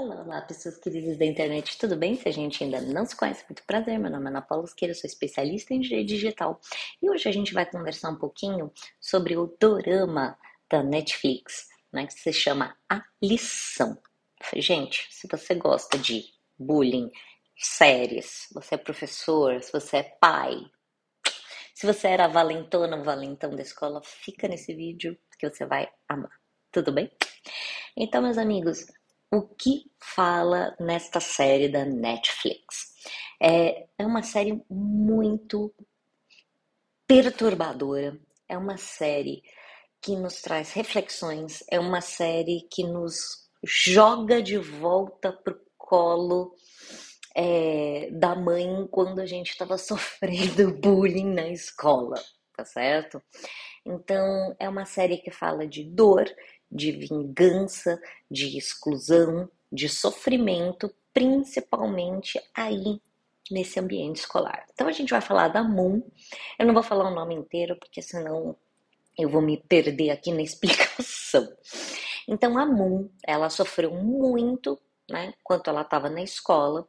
Olá, olá, pessoas queridas da internet, tudo bem? Se a gente ainda não se conhece, muito prazer. Meu nome é Ana Paula Esqueira, sou especialista em direito digital e hoje a gente vai conversar um pouquinho sobre o dorama da Netflix, né, que se chama A Lição. Gente, se você gosta de bullying, séries, você é professor, se você é pai, se você era valentona ou valentão da escola, fica nesse vídeo que você vai amar. Tudo bem? Então, meus amigos, o que fala nesta série da Netflix. É, é uma série muito perturbadora, é uma série que nos traz reflexões, é uma série que nos joga de volta pro colo é, da mãe quando a gente estava sofrendo bullying na escola, tá certo? Então, é uma série que fala de dor, de vingança, de exclusão, de sofrimento, principalmente aí nesse ambiente escolar. Então a gente vai falar da Moon. Eu não vou falar o nome inteiro porque senão eu vou me perder aqui na explicação. Então a Moon, ela sofreu muito, né, quando ela estava na escola.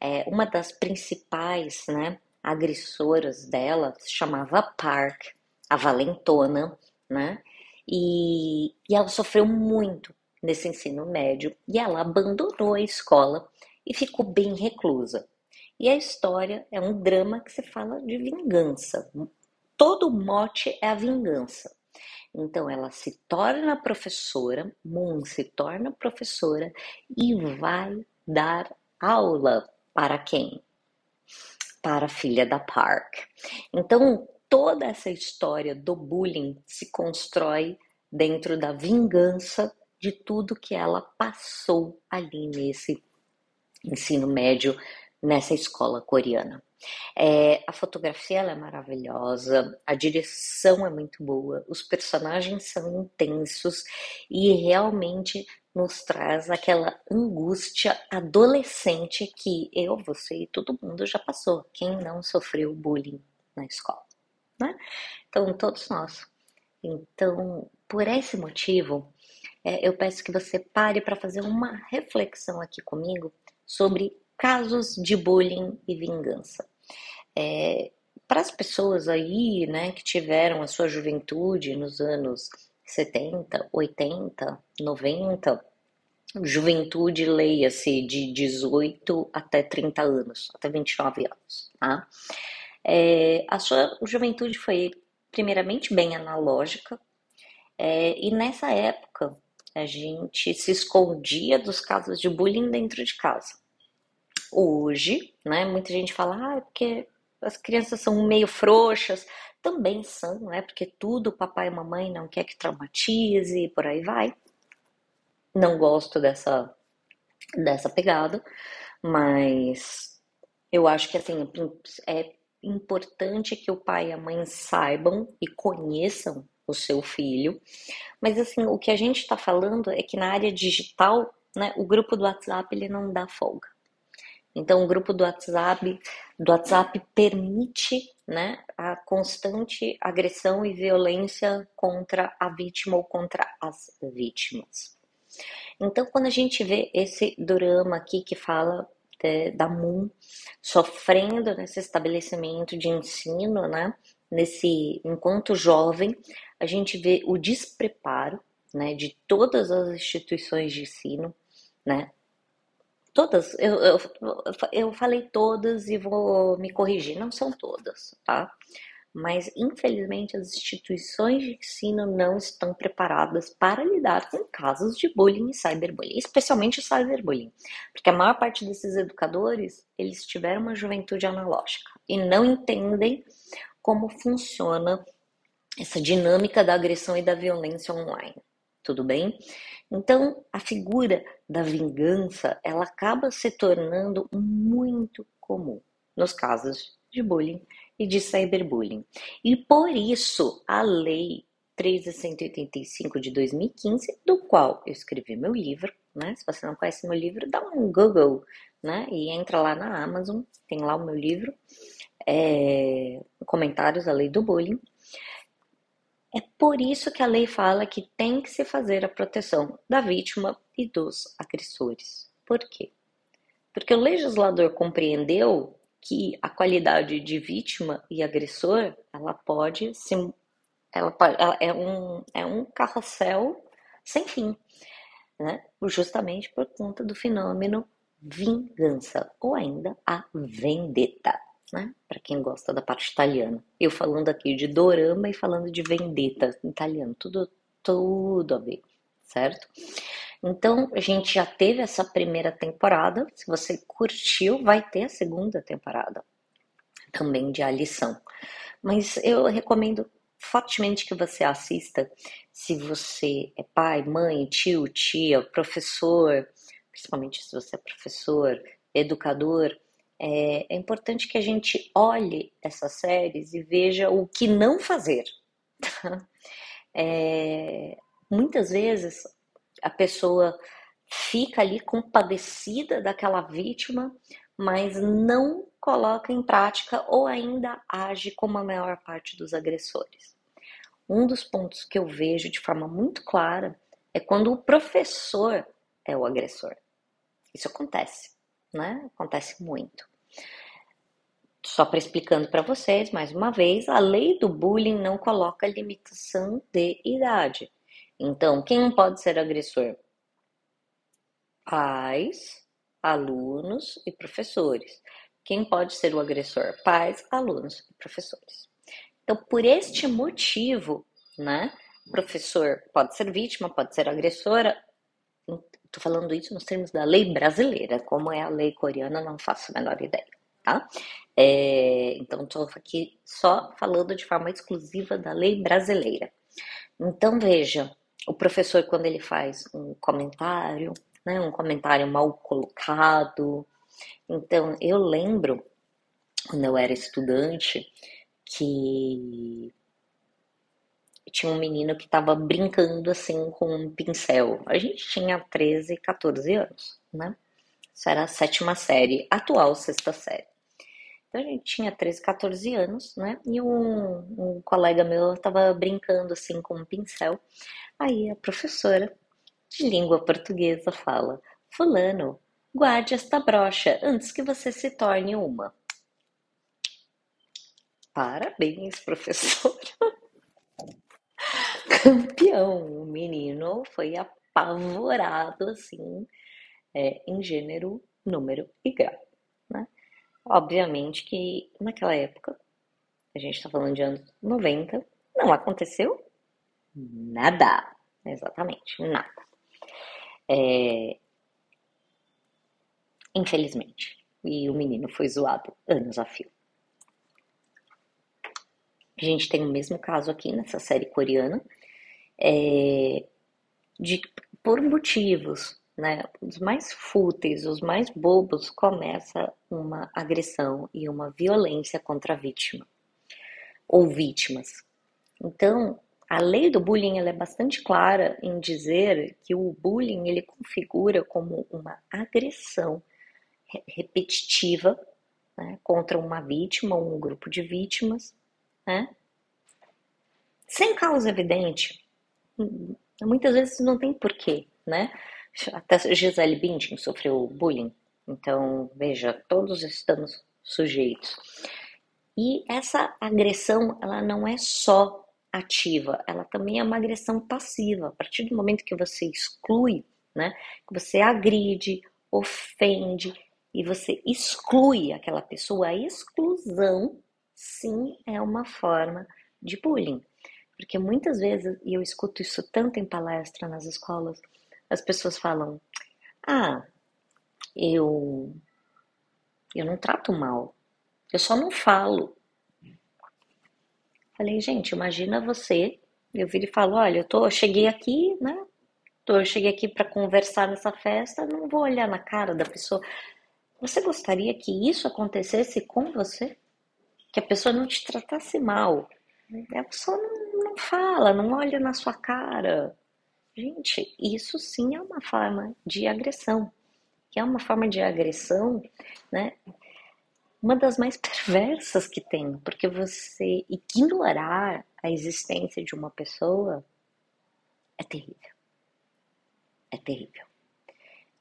É, uma das principais, né, agressoras dela se chamava Park, a valentona, né? E, e ela sofreu muito nesse ensino médio e ela abandonou a escola e ficou bem reclusa. E a história é um drama que se fala de vingança. Todo mote é a vingança. Então ela se torna professora, Moon se torna professora e vai dar aula para quem? Para a filha da Park. Então toda essa história do bullying se constrói dentro da vingança de tudo que ela passou ali nesse ensino médio, nessa escola coreana. É, a fotografia é maravilhosa, a direção é muito boa, os personagens são intensos e realmente nos traz aquela angústia adolescente que eu, você e todo mundo já passou. Quem não sofreu bullying na escola? Né? Então, todos nós. Então, por esse motivo, é, eu peço que você pare para fazer uma reflexão aqui comigo sobre casos de bullying e vingança. É, para as pessoas aí, né, que tiveram a sua juventude nos anos 70, 80, 90, juventude, leia-se de 18 até 30 anos, até 29 anos, tá? É, a sua juventude foi, primeiramente, bem analógica, é, e nessa época a gente se escondia dos casos de bullying dentro de casa. Hoje, né, muita gente fala, ah, é porque as crianças são meio frouxas, também são, né? Porque tudo papai e mamãe não quer que traumatize por aí vai. Não gosto dessa, dessa pegada, mas eu acho que assim, é importante que o pai e a mãe saibam e conheçam o seu filho. Mas assim, o que a gente está falando é que na área digital, né, o grupo do WhatsApp ele não dá folga. Então, o grupo do WhatsApp, do WhatsApp permite né, a constante agressão e violência contra a vítima ou contra as vítimas. Então, quando a gente vê esse drama aqui que fala da MUN sofrendo nesse estabelecimento de ensino, né? Nesse, enquanto jovem, a gente vê o despreparo, né, de todas as instituições de ensino, né? Todas, eu, eu, eu falei todas e vou me corrigir, não são todas, tá? Mas infelizmente as instituições de ensino não estão preparadas para lidar com casos de bullying e cyberbullying, especialmente o cyberbullying, porque a maior parte desses educadores, eles tiveram uma juventude analógica e não entendem como funciona essa dinâmica da agressão e da violência online. Tudo bem? Então, a figura da vingança, ela acaba se tornando muito comum nos casos de bullying e de cyberbullying. E por isso a lei 1385 de 2015, do qual eu escrevi meu livro, né? Se você não conhece meu livro, dá um Google, né? E entra lá na Amazon, tem lá o meu livro, é, comentários da lei do bullying. É por isso que a lei fala que tem que se fazer a proteção da vítima e dos agressores. Por quê? Porque o legislador compreendeu que a qualidade de vítima e agressor, ela pode se ela, ela é um é um carrossel sem fim, né? Justamente por conta do fenômeno vingança ou ainda a vendetta, né? Para quem gosta da parte italiana. Eu falando aqui de dorama e falando de vendetta italiano, tudo tudo a ver, certo? Então, a gente já teve essa primeira temporada. Se você curtiu, vai ter a segunda temporada também de A Lição. Mas eu recomendo fortemente que você assista se você é pai, mãe, tio, tia, professor, principalmente se você é professor, educador. É, é importante que a gente olhe essas séries e veja o que não fazer. É, muitas vezes a pessoa fica ali compadecida daquela vítima, mas não coloca em prática ou ainda age como a maior parte dos agressores. Um dos pontos que eu vejo de forma muito clara é quando o professor é o agressor. Isso acontece, né? Acontece muito. Só para explicando para vocês, mais uma vez, a lei do bullying não coloca limitação de idade. Então, quem pode ser agressor? Pais, alunos e professores. Quem pode ser o agressor? Pais, alunos e professores. Então, por este motivo, né? Professor pode ser vítima, pode ser agressora. Estou falando isso nos termos da lei brasileira, como é a lei coreana, não faço a menor ideia, tá? É, então, estou aqui só falando de forma exclusiva da lei brasileira. Então, veja, o professor, quando ele faz um comentário, né, um comentário mal colocado. Então, eu lembro, quando eu era estudante, que tinha um menino que estava brincando assim com um pincel. A gente tinha 13, 14 anos, né? Isso era a sétima série, atual sexta série. Então a gente tinha 13, 14 anos, né? E um, um colega meu estava brincando assim com um pincel. Aí a professora de língua portuguesa fala: Fulano, guarde esta brocha antes que você se torne uma. Parabéns, professora. Campeão. O menino foi apavorado assim, é, em gênero, número e grau. Né? Obviamente que naquela época, a gente está falando de anos 90, não aconteceu Nada. Exatamente, nada. É... Infelizmente. E o menino foi zoado anos a fio. A gente tem o mesmo caso aqui nessa série coreana, é... de por motivos, né, os mais fúteis, os mais bobos, começa uma agressão e uma violência contra a vítima ou vítimas. Então, a lei do bullying é bastante clara em dizer que o bullying ele configura como uma agressão repetitiva né, contra uma vítima ou um grupo de vítimas, né, sem causa evidente. Muitas vezes não tem porquê, né? Até Gisele Bündchen sofreu bullying, então veja, todos estamos sujeitos. E essa agressão, ela não é só ativa, ela também é uma agressão passiva. A partir do momento que você exclui, né, que você agride, ofende e você exclui aquela pessoa, a exclusão sim é uma forma de bullying. Porque muitas vezes, e eu escuto isso tanto em palestra nas escolas, as pessoas falam: "Ah, eu eu não trato mal. Eu só não falo. Falei, gente, imagina você. Eu vi e falo, olha, eu tô, eu cheguei aqui, né? Eu cheguei aqui para conversar nessa festa, não vou olhar na cara da pessoa. Você gostaria que isso acontecesse com você? Que a pessoa não te tratasse mal? A pessoa não, não fala, não olha na sua cara. Gente, isso sim é uma forma de agressão. Que é uma forma de agressão, né? uma das mais perversas que tem, porque você ignorar a existência de uma pessoa é terrível. É terrível.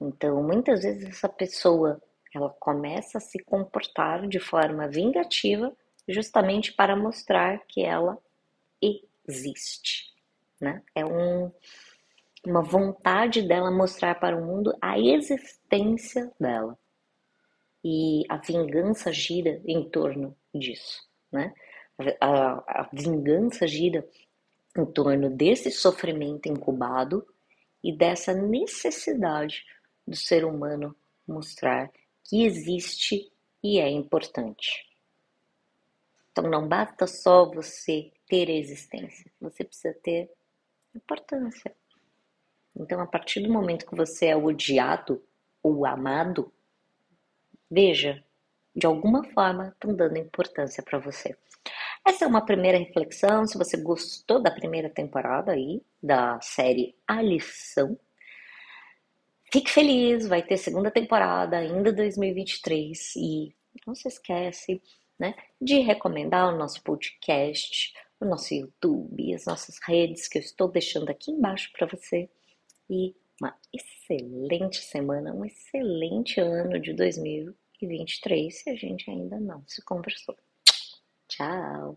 Então, muitas vezes essa pessoa ela começa a se comportar de forma vingativa justamente para mostrar que ela existe, né? É um, uma vontade dela mostrar para o mundo a existência dela. E a vingança gira em torno disso, né? A, a vingança gira em torno desse sofrimento incubado e dessa necessidade do ser humano mostrar que existe e é importante. Então não basta só você ter existência, você precisa ter importância. Então, a partir do momento que você é odiado ou amado, veja, de alguma forma estão dando importância para você. Essa é uma primeira reflexão. Se você gostou da primeira temporada aí da série A Lição, fique feliz, vai ter segunda temporada ainda 2023 e não se esquece, né, de recomendar o nosso podcast, o nosso YouTube, as nossas redes que eu estou deixando aqui embaixo para você e uma excelente semana, um excelente ano de 2023 se a gente ainda não se conversou. Tchau!